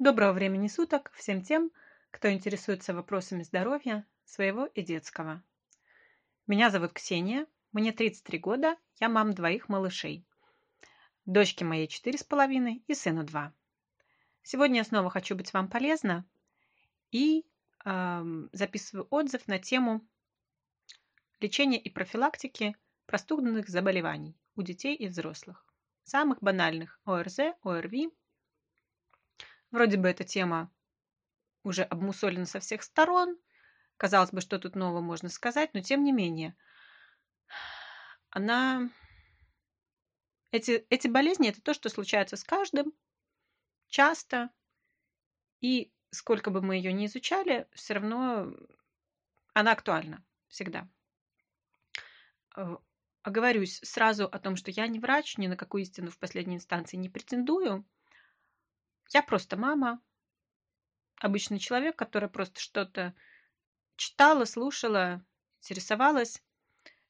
Доброго времени суток всем тем, кто интересуется вопросами здоровья своего и детского. Меня зовут Ксения, мне 33 года, я мам двоих малышей. Дочке моей 4,5 и сыну 2. Сегодня я снова хочу быть вам полезна и э, записываю отзыв на тему лечения и профилактики простудных заболеваний у детей и взрослых. Самых банальных ОРЗ, ОРВИ. Вроде бы эта тема уже обмусолена со всех сторон. Казалось бы, что тут нового можно сказать, но тем не менее, она... Эти, эти болезни – это то, что случается с каждым, часто, и сколько бы мы ее ни изучали, все равно она актуальна всегда. Э, оговорюсь сразу о том, что я не врач, ни на какую истину в последней инстанции не претендую. Я просто мама, обычный человек, который просто что-то читала, слушала, интересовалась.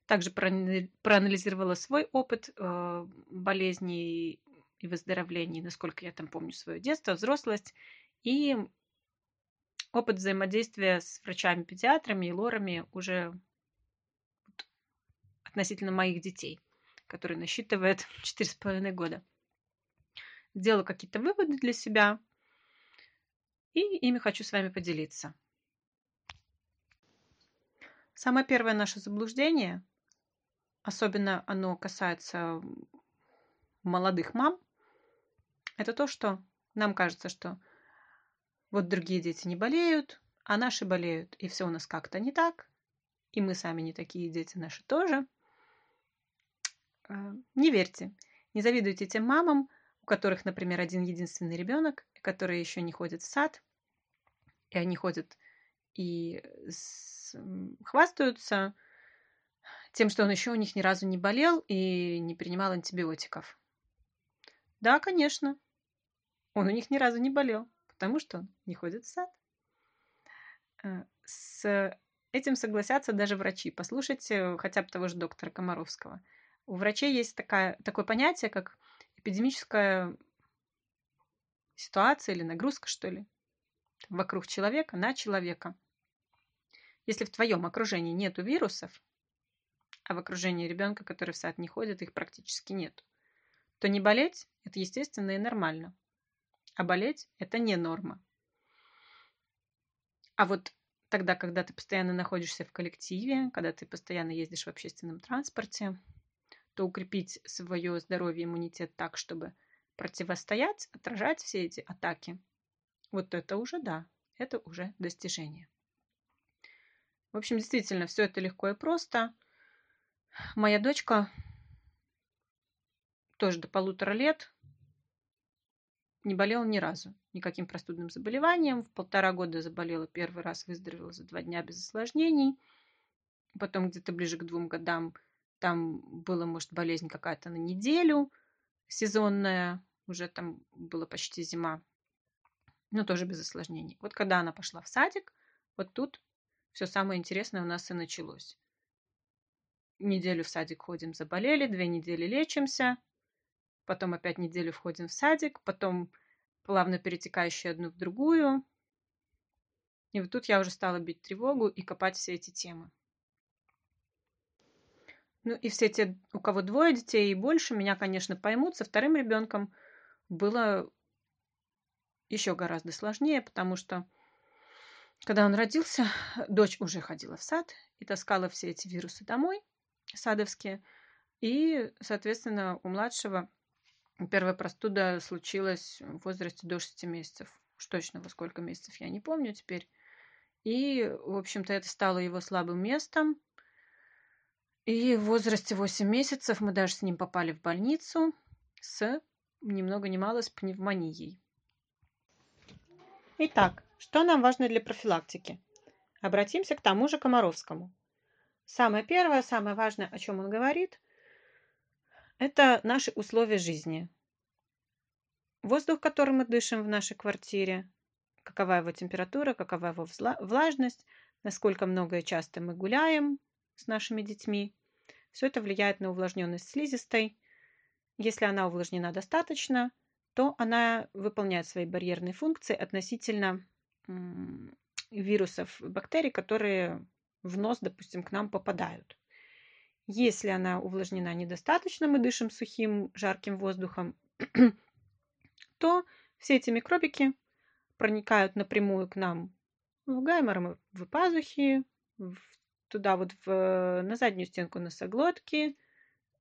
Также проанализировала свой опыт э, болезней и выздоровлений, насколько я там помню свое детство, взрослость, и опыт взаимодействия с врачами-педиатрами и лорами уже относительно моих детей, которые насчитывают 4,5 года. Сделала какие-то выводы для себя, и ими хочу с вами поделиться. Самое первое наше заблуждение, особенно оно касается молодых мам, это то, что нам кажется, что вот другие дети не болеют, а наши болеют, и все у нас как-то не так, и мы сами не такие, дети наши тоже. А, не верьте, не завидуйте тем мамам, у которых, например, один единственный ребенок, которые еще не ходят в сад, и они ходят и с... хвастаются тем, что он еще у них ни разу не болел и не принимал антибиотиков. Да, конечно, он у них ни разу не болел, потому что он не ходит в сад. А, с этим согласятся даже врачи. Послушайте хотя бы того же доктора Комаровского – у врачей есть такая, такое понятие, как эпидемическая ситуация или нагрузка, что ли, вокруг человека на человека. Если в твоем окружении нету вирусов, а в окружении ребенка, который в сад не ходит, их практически нет, то не болеть – это естественно и нормально. А болеть – это не норма. А вот тогда, когда ты постоянно находишься в коллективе, когда ты постоянно ездишь в общественном транспорте, то укрепить свое здоровье, иммунитет так, чтобы противостоять, отражать все эти атаки, вот это уже да, это уже достижение. В общем, действительно, все это легко и просто. Моя дочка тоже до полутора лет не болела ни разу никаким простудным заболеванием. В полтора года заболела первый раз, выздоровела за два дня без осложнений. Потом где-то ближе к двум годам там была, может, болезнь какая-то на неделю сезонная, уже там была почти зима, но тоже без осложнений. Вот когда она пошла в садик, вот тут все самое интересное у нас и началось. Неделю в садик ходим, заболели, две недели лечимся, потом опять неделю входим в садик, потом плавно перетекающие одну в другую. И вот тут я уже стала бить тревогу и копать все эти темы. Ну и все те, у кого двое детей и больше, меня, конечно, поймут. Со вторым ребенком было еще гораздо сложнее, потому что когда он родился, дочь уже ходила в сад и таскала все эти вирусы домой, садовские. И, соответственно, у младшего первая простуда случилась в возрасте до 6 месяцев. Уж точно во сколько месяцев я не помню теперь. И, в общем-то, это стало его слабым местом. И в возрасте 8 месяцев мы даже с ним попали в больницу с ни много ни мало с пневмонией. Итак, что нам важно для профилактики? Обратимся к тому же Комаровскому. Самое первое, самое важное, о чем он говорит, это наши условия жизни. Воздух, которым мы дышим в нашей квартире, какова его температура, какова его влажность, насколько много и часто мы гуляем, с нашими детьми. Все это влияет на увлажненность слизистой. Если она увлажнена достаточно, то она выполняет свои барьерные функции относительно вирусов, бактерий, которые в нос, допустим, к нам попадают. Если она увлажнена недостаточно, мы дышим сухим, жарким воздухом, то все эти микробики проникают напрямую к нам в гайморовые пазухи, туда вот в, на заднюю стенку носоглотки.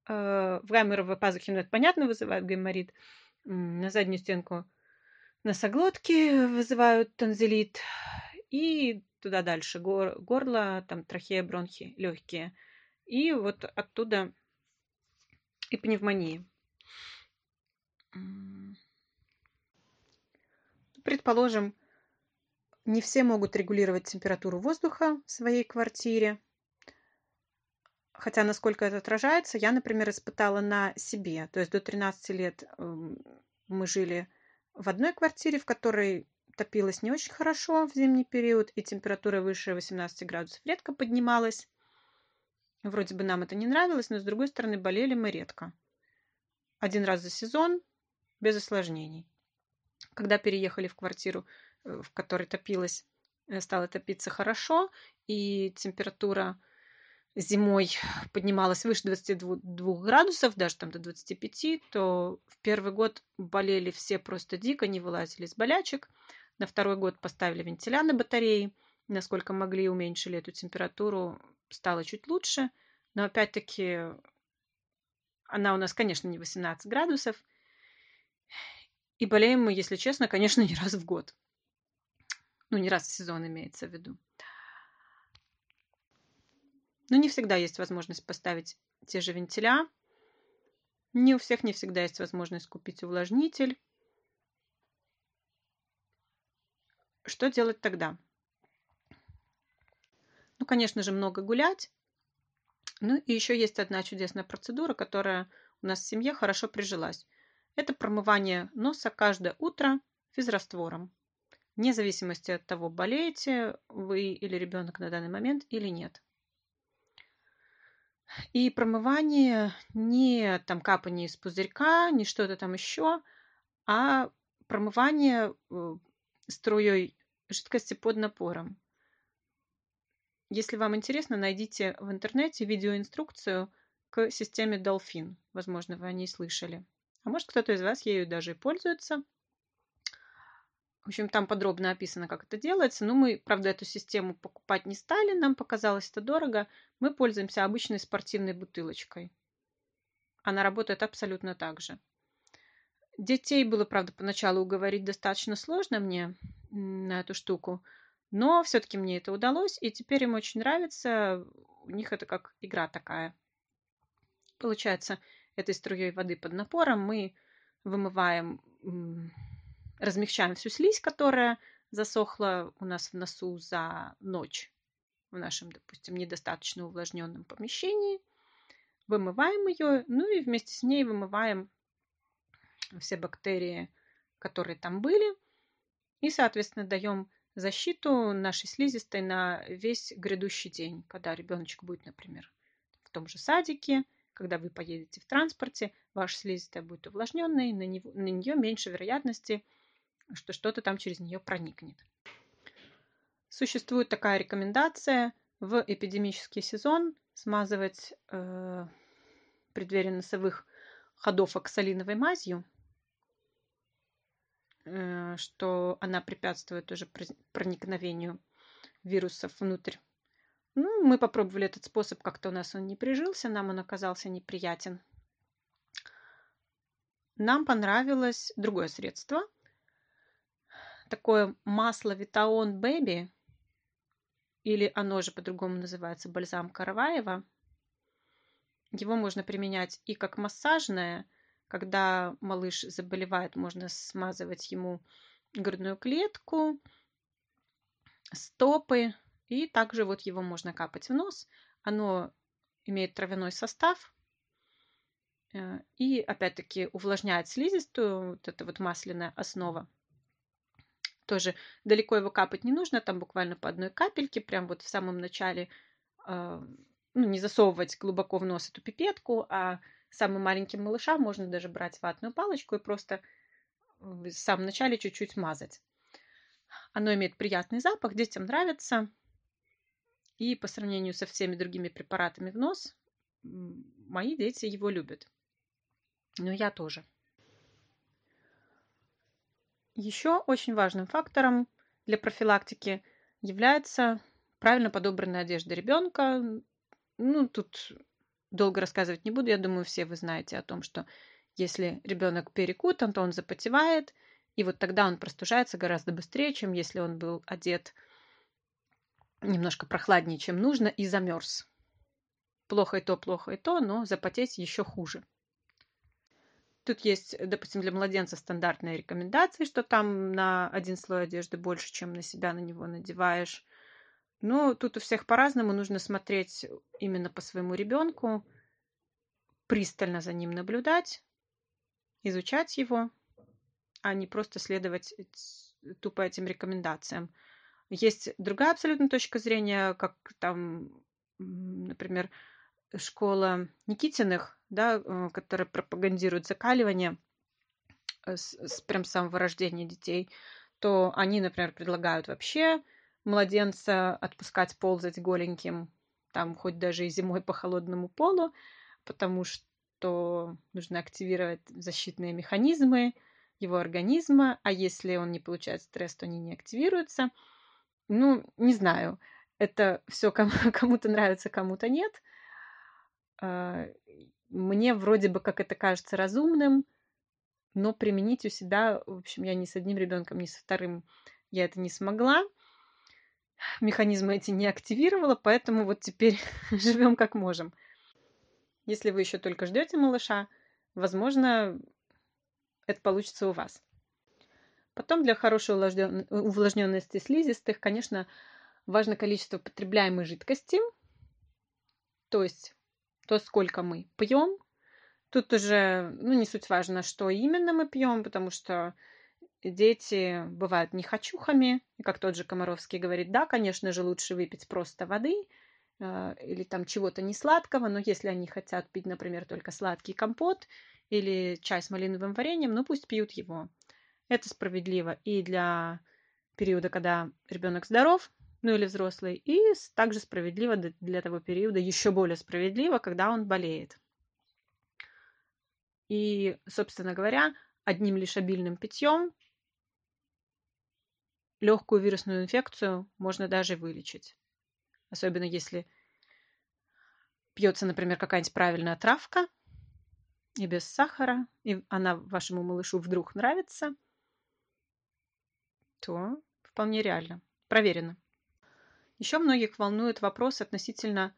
Э, в гайморовые пазухи, ну это понятно, вызывают гайморит. На заднюю стенку носоглотки вызывают танзелит. И туда дальше горло, там трахея, бронхи, легкие. И вот оттуда и пневмонии. Предположим, не все могут регулировать температуру воздуха в своей квартире. Хотя, насколько это отражается, я, например, испытала на себе. То есть до 13 лет эм, мы жили в одной квартире, в которой топилось не очень хорошо в зимний период, и температура выше 18 градусов редко поднималась. Вроде бы нам это не нравилось, но с другой стороны болели мы редко. Один раз за сезон, без осложнений. Когда переехали в квартиру, в которой топилось, э, стало топиться хорошо, и температура зимой поднималась выше 22 градусов, даже там до 25, то в первый год болели все просто дико, не вылазили из болячек. На второй год поставили вентиля батареи, насколько могли, уменьшили эту температуру, стало чуть лучше. Но опять-таки она у нас, конечно, не 18 градусов. И болеем мы, если честно, конечно, не раз в год. Ну, не раз в сезон имеется в виду. Но не всегда есть возможность поставить те же вентиля. Не у всех не всегда есть возможность купить увлажнитель. Что делать тогда? Ну, конечно же, много гулять. Ну и еще есть одна чудесная процедура, которая у нас в семье хорошо прижилась. Это промывание носа каждое утро физраствором. Вне зависимости от того, болеете вы или ребенок на данный момент или нет. И промывание не там капание из пузырька, не что-то там еще, а промывание э, струей жидкости под напором. Если вам интересно, найдите в интернете видеоинструкцию к системе Dolphin. Возможно, вы о ней слышали. А может, кто-то из вас ею даже и пользуется. В общем, там подробно описано, как это делается. Но мы, правда, эту систему покупать не стали. Нам показалось это дорого. Мы пользуемся обычной спортивной бутылочкой. Она работает абсолютно так же. Детей было, правда, поначалу уговорить достаточно сложно мне на эту штуку, но все-таки мне это удалось, и теперь им очень нравится. У них это как игра такая. Получается, этой струей воды под напором мы вымываем, размягчаем всю слизь, которая засохла у нас в носу за ночь в нашем, допустим, недостаточно увлажненном помещении. Вымываем ее, ну и вместе с ней вымываем все бактерии, которые там были, и, соответственно, даем защиту нашей слизистой на весь грядущий день, когда ребеночек будет, например, в том же садике, когда вы поедете в транспорте, ваша слизистая будет увлажненной, на, него, на нее меньше вероятности, что что-то там через нее проникнет. Существует такая рекомендация в эпидемический сезон смазывать э, преддверие носовых ходов оксалиновой мазью, Э, что она препятствует уже проникновению вирусов внутрь. Ну, мы попробовали этот способ, как-то у нас он не прижился, нам он оказался неприятен. Нам понравилось другое средство. Такое масло Витаон Бэби, или оно же по-другому называется бальзам Караваева. Его можно применять и как массажное, когда малыш заболевает, можно смазывать ему грудную клетку, стопы, и также вот его можно капать в нос. Оно имеет травяной состав, э, и опять-таки увлажняет слизистую, вот эта вот масляная основа. Тоже далеко его капать не нужно, там буквально по одной капельке, прям вот в самом начале, э, ну, не засовывать глубоко в нос эту пипетку, а самым маленьким малышам можно даже брать ватную палочку и просто в самом начале чуть-чуть мазать. Оно имеет приятный запах, детям нравится. И по сравнению со всеми другими препаратами в нос, мои дети его любят. Но я тоже. Еще очень важным фактором для профилактики является правильно подобранная одежда ребенка. Ну, тут долго рассказывать не буду. Я думаю, все вы знаете о том, что если ребенок перекутан, то он запотевает, и вот тогда он простужается гораздо быстрее, чем если он был одет немножко прохладнее, чем нужно, и замерз. Плохо и то, плохо и то, но запотеть еще хуже. Тут есть, допустим, для младенца стандартные рекомендации, что там на один слой одежды больше, чем на себя на него надеваешь. Но тут у всех по-разному. Нужно смотреть именно по своему ребенку, пристально за ним наблюдать, изучать его, а не просто следовать тупо этим рекомендациям. Есть другая абсолютно точка зрения, как там, например, школа Никитиных, да, э, которая пропагандирует закаливание э, с, с прям самого рождения детей, то они, например, предлагают вообще младенца отпускать ползать голеньким, там хоть даже и зимой по холодному полу, потому что нужно активировать защитные механизмы его организма, а если он не получает стресс, то они не активируются. Ну, не знаю, это все кому-то нравится, кому-то нет – а, мне вроде бы как это кажется разумным, но применить у себя, в общем, я ни с одним ребенком, ни со вторым я это не смогла. Механизмы эти не активировала, поэтому вот теперь живем как можем. Если вы еще только ждете малыша, возможно, это получится у вас. Потом для хорошей увлажненности слизистых, конечно, важно количество потребляемой жидкости, то есть то, сколько мы пьем. Тут уже, ну, не суть важно, что именно мы пьем, потому что дети бывают нехочухами, и как тот же Комаровский говорит, да, конечно же, лучше выпить просто воды э, или там чего-то не сладкого, но если они хотят пить, например, только сладкий компот или чай с малиновым вареньем, ну пусть пьют его. Это справедливо и для периода, когда ребенок здоров, ну или взрослый, и также справедливо для того периода, еще более справедливо, когда он болеет. И, собственно говоря, одним лишь обильным питьем легкую вирусную инфекцию можно даже вылечить. Особенно если пьется, например, какая-нибудь правильная травка и без сахара, и она вашему малышу вдруг нравится, то вполне реально. Проверено. Еще многих волнует вопрос относительно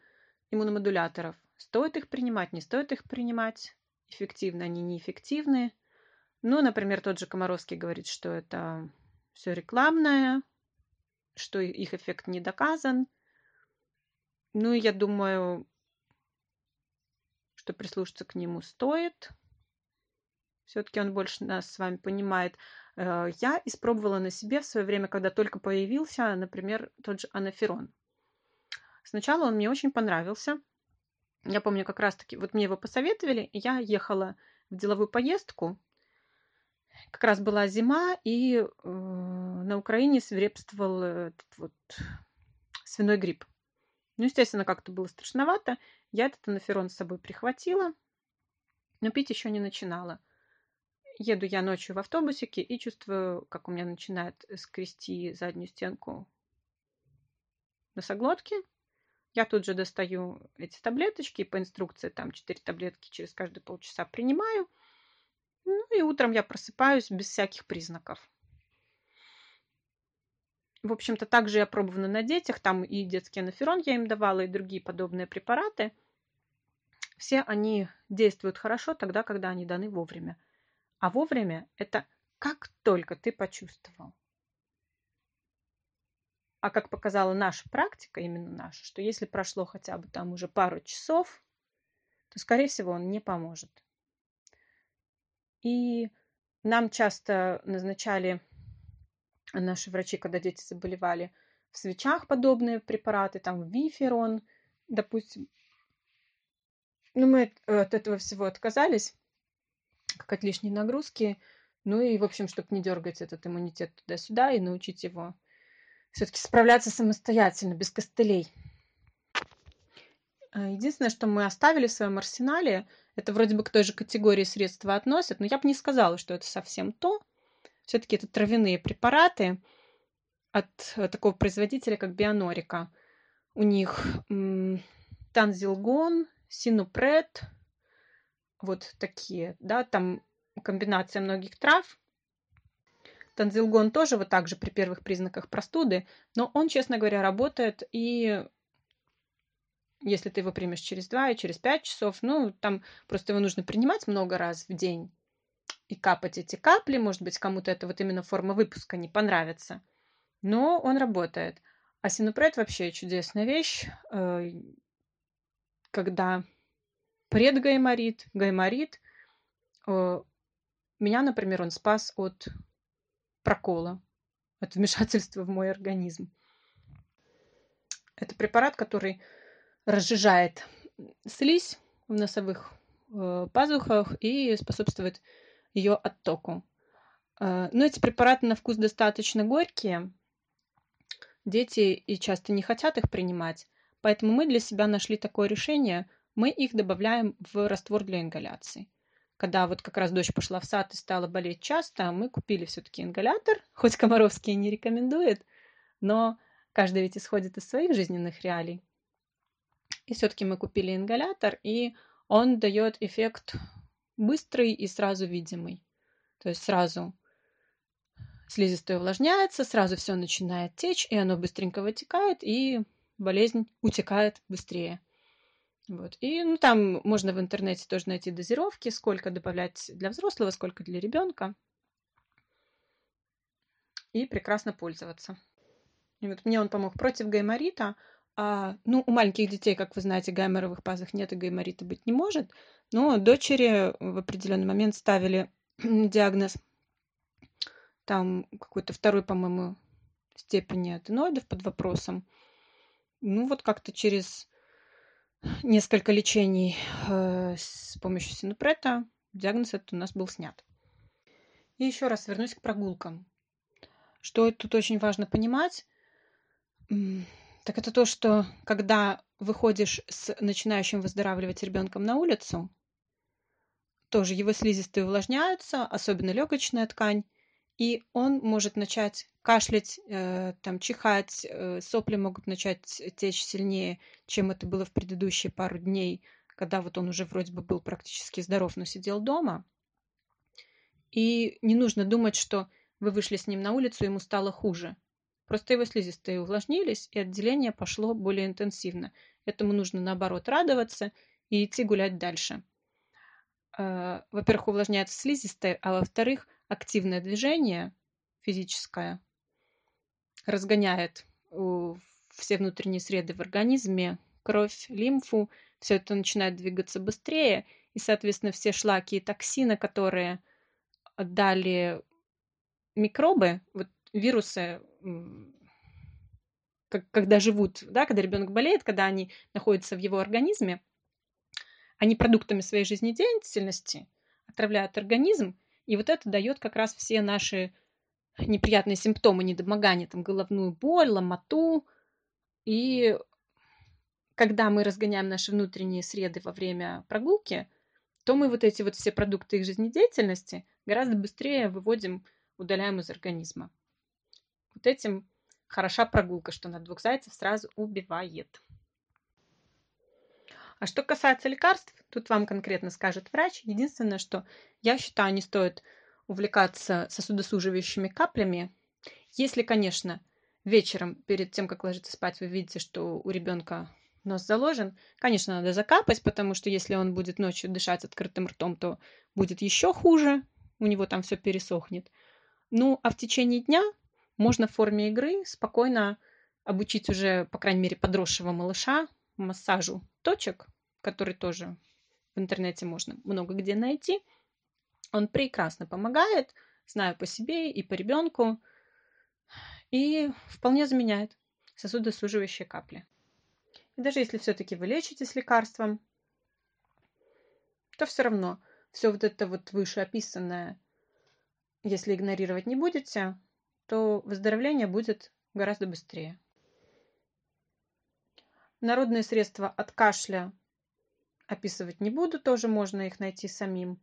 иммуномодуляторов. Стоит их принимать, не стоит их принимать, эффективны они, неэффективны. Ну, например, тот же Комаровский говорит, что это все рекламное, что их эффект не доказан. Ну, я думаю, что прислушаться к нему стоит. Все-таки он больше нас с вами понимает. Э, я испробовала на себе в свое время, когда только появился, например, тот же анаферон. Сначала он мне очень понравился. Я помню как раз-таки, вот мне его посоветовали, я ехала в деловую поездку. Как раз была зима, и э, на Украине свирепствовал этот вот свиной грипп. Ну, естественно, как-то было страшновато. Я этот анаферон с собой прихватила, но пить еще не начинала еду я ночью в автобусике и чувствую, как у меня начинает скрести заднюю стенку носоглотки. Я тут же достаю эти таблеточки, по инструкции там 4 таблетки через каждые полчаса принимаю. Ну и утром я просыпаюсь без всяких признаков. В общем-то, также я пробовала на детях, там и детский анаферон я им давала, и другие подобные препараты. Все они действуют хорошо тогда, когда они даны вовремя. А вовремя – это как только ты почувствовал. А как показала наша практика, именно наша, что если прошло хотя бы там уже пару часов, то, скорее всего, он не поможет. И нам часто назначали наши врачи, когда дети заболевали, в свечах подобные препараты, там виферон, допустим. Но мы от этого всего отказались, как от лишней нагрузки. Ну и, в общем, чтобы не дергать этот иммунитет туда-сюда и научить его все-таки справляться самостоятельно, без костылей. А, единственное, что мы оставили в своем арсенале, это вроде бы к той же категории средства относят, но я бы не сказала, что это совсем то. Все-таки это травяные препараты от э, такого производителя, как Бионорика. У них танзилгон, синупред, вот такие, да, там комбинация многих трав. Танзилгон тоже вот так же при первых признаках простуды, но он, честно говоря, работает и если ты его примешь через 2 и через 5 часов, ну, там просто его нужно принимать много раз в день и капать эти капли. Может быть, кому-то это вот именно форма выпуска не понравится. Но он работает. А синупред вообще чудесная вещь, э, когда предгайморит, гайморит. Э, меня, например, он спас от прокола, от вмешательства в мой организм. Это препарат, который разжижает слизь в носовых э, пазухах и способствует ее оттоку. Э, но эти препараты на вкус достаточно горькие. Дети и часто не хотят их принимать, поэтому мы для себя нашли такое решение. Мы их добавляем в раствор для ингаляции. Когда вот как раз дочь пошла в сад и стала болеть часто, мы купили все-таки ингалятор, хоть Комаровский не рекомендует, но каждый ведь исходит из своих жизненных реалий. И все-таки мы купили ингалятор, и он дает эффект быстрый и сразу видимый. То есть сразу слизистая увлажняется, сразу все начинает течь, и оно быстренько вытекает, и болезнь утекает быстрее. Вот. И ну, там можно в интернете тоже найти дозировки, сколько добавлять для взрослого, сколько для ребенка. И прекрасно пользоваться. И вот мне он помог против гайморита, а, ну, у маленьких детей, как вы знаете, гайморовых пазах нет и гайморита быть не может. Но дочери в определенный момент ставили диагноз там какой-то второй, по-моему, степени аденоидов под вопросом. Ну, вот как-то через несколько лечений э, с помощью синупрета диагноз этот у нас был снят. И еще раз вернусь к прогулкам. Что тут очень важно понимать, так это то, что когда выходишь с начинающим выздоравливать ребенком на улицу, тоже его слизистые увлажняются, особенно легочная ткань, и он может начать кашлять, э, там, чихать, э, сопли могут начать течь сильнее, чем это было в предыдущие пару дней, когда вот он уже вроде бы был практически здоров, но сидел дома. И не нужно думать, что вы вышли с ним на улицу, ему стало хуже. Просто его слизистые увлажнились, и отделение пошло более интенсивно. Этому нужно, наоборот, радоваться и идти гулять дальше. Э, во-первых, увлажняется слизистая, а во-вторых, активное движение физическое разгоняет все внутренние среды в организме, кровь, лимфу, все это начинает двигаться быстрее, и, соответственно, все шлаки и токсины, которые дали микробы, вот вирусы, когда живут, да, когда ребенок болеет, когда они находятся в его организме, они продуктами своей жизнедеятельности отравляют организм, и вот это дает как раз все наши неприятные симптомы недомогания, там головную боль, ломоту. И когда мы разгоняем наши внутренние среды во время прогулки, то мы вот эти вот все продукты их жизнедеятельности гораздо быстрее выводим, удаляем из организма. Вот этим хороша прогулка, что на двух зайцев сразу убивает. А что касается лекарств, тут вам конкретно скажет врач. Единственное, что я считаю, не стоит увлекаться сосудосуживающими каплями, если, конечно, вечером перед тем, как ложиться спать, вы видите, что у ребенка нос заложен, конечно, надо закапать, потому что если он будет ночью дышать открытым ртом, то будет еще хуже, у него там все пересохнет. Ну, а в течение дня можно в форме игры спокойно обучить уже, по крайней мере, подросшего малыша массажу точек, который тоже в интернете можно много где найти. Он прекрасно помогает, знаю по себе и по ребенку, и вполне заменяет сосудосуживающие капли. И даже если все-таки вы лечитесь лекарством, то все равно все вот это вот вышеописанное если игнорировать не будете, то выздоровление будет гораздо быстрее. Народные средства от кашля описывать не буду, тоже можно их найти самим.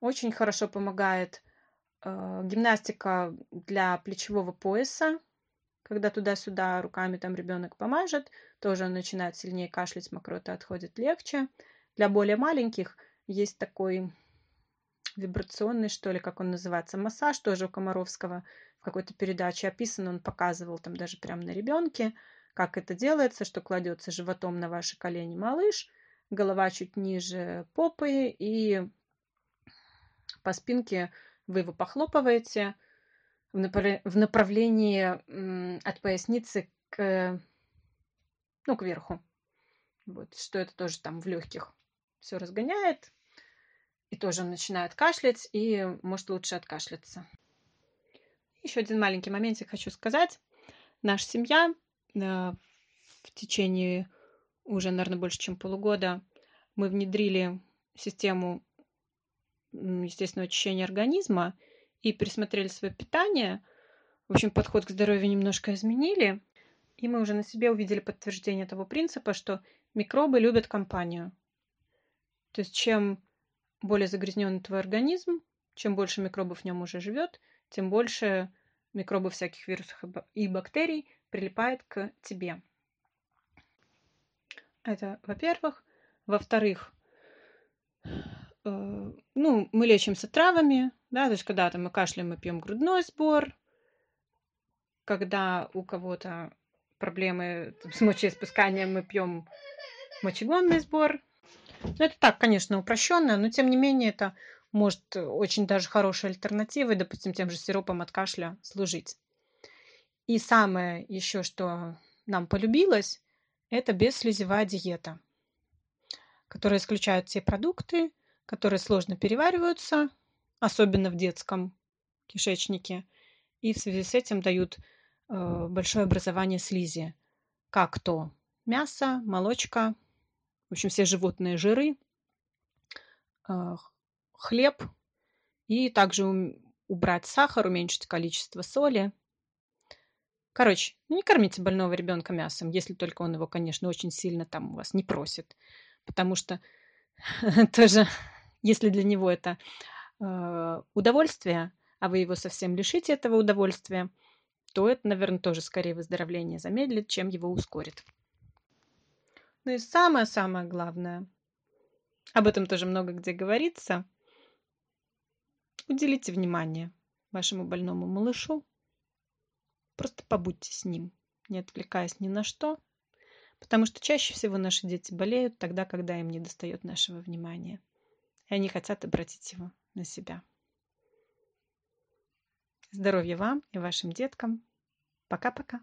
Очень хорошо помогает э, гимнастика для плечевого пояса, когда туда-сюда руками там ребенок помажет, тоже он начинает сильнее кашлять, мокрота отходит легче. Для более маленьких есть такой вибрационный, что ли, как он называется, массаж тоже у Комаровского в какой-то передаче описан, он показывал там даже прямо на ребенке, как это делается, что кладется животом на ваши колени малыш, голова чуть ниже попы, и по спинке вы его похлопываете в, направлении от поясницы к, ну, к верху. Вот, что это тоже там в легких все разгоняет. И тоже он начинает кашлять, и может лучше откашляться. Еще один маленький моментик хочу сказать. Наша семья в течение уже, наверное, больше, чем полугода мы внедрили систему естественного очищения организма и пересмотрели свое питание. В общем, подход к здоровью немножко изменили. И мы уже на себе увидели подтверждение того принципа, что микробы любят компанию. То есть чем более загрязненный твой организм, чем больше микробов в нем уже живет, тем больше микробов всяких вирусов и бактерий прилипает к тебе. Это во-первых. Во-вторых, э, ну, мы лечимся травами, да, то есть когда-то мы кашляем, мы пьем грудной сбор, когда у кого-то проблемы там, с мочеиспусканием, мы пьем мочегонный сбор. Ну, это так, конечно, упрощенно, но тем не менее это может очень даже хорошей альтернативой, допустим, тем же сиропом от кашля служить. И самое еще, что нам полюбилось, это бесслезевая диета, которая исключает те продукты, которые сложно перевариваются, особенно в детском кишечнике, и в связи с этим дают э, большое образование слизи, как то мясо, молочка, в общем, все животные жиры, э, хлеб, и также убрать сахар, уменьшить количество соли. Короче, ну не кормите больного ребенка мясом, если только он его, конечно, очень сильно там у вас не просит. Потому что тоже, если для него это э, удовольствие, а вы его совсем лишите этого удовольствия, то это, наверное, тоже скорее выздоровление замедлит, чем его ускорит. Ну и самое-самое главное, об этом тоже много где говорится, уделите внимание вашему больному малышу, просто побудьте с ним, не отвлекаясь ни на что, потому что чаще всего наши дети болеют тогда, когда им не достает нашего внимания, и они хотят обратить его на себя. Здоровья вам и вашим деткам. Пока-пока.